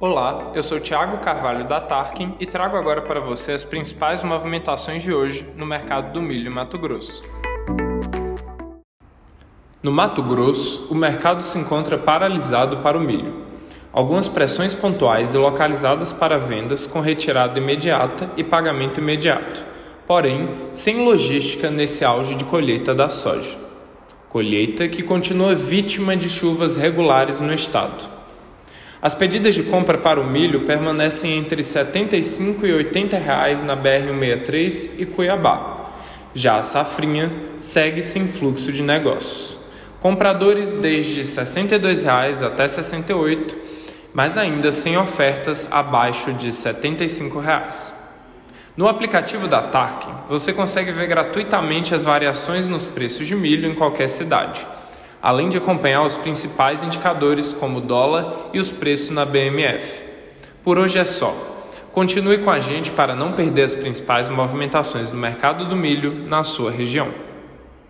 Olá, eu sou Thiago Carvalho da Tarkin e trago agora para você as principais movimentações de hoje no mercado do milho em Mato Grosso. No Mato Grosso, o mercado se encontra paralisado para o milho. Algumas pressões pontuais e localizadas para vendas com retirada imediata e pagamento imediato, porém sem logística nesse auge de colheita da soja. Colheita que continua vítima de chuvas regulares no estado. As pedidas de compra para o milho permanecem entre R$ 75 e 80 reais na BR-163 e Cuiabá. Já a safrinha segue sem fluxo de negócios. Compradores desde 62 reais até R$ 68, mas ainda sem ofertas abaixo de 75 reais. No aplicativo da Tarkin, você consegue ver gratuitamente as variações nos preços de milho em qualquer cidade além de acompanhar os principais indicadores como o dólar e os preços na BMF. Por hoje é só. Continue com a gente para não perder as principais movimentações do mercado do milho na sua região.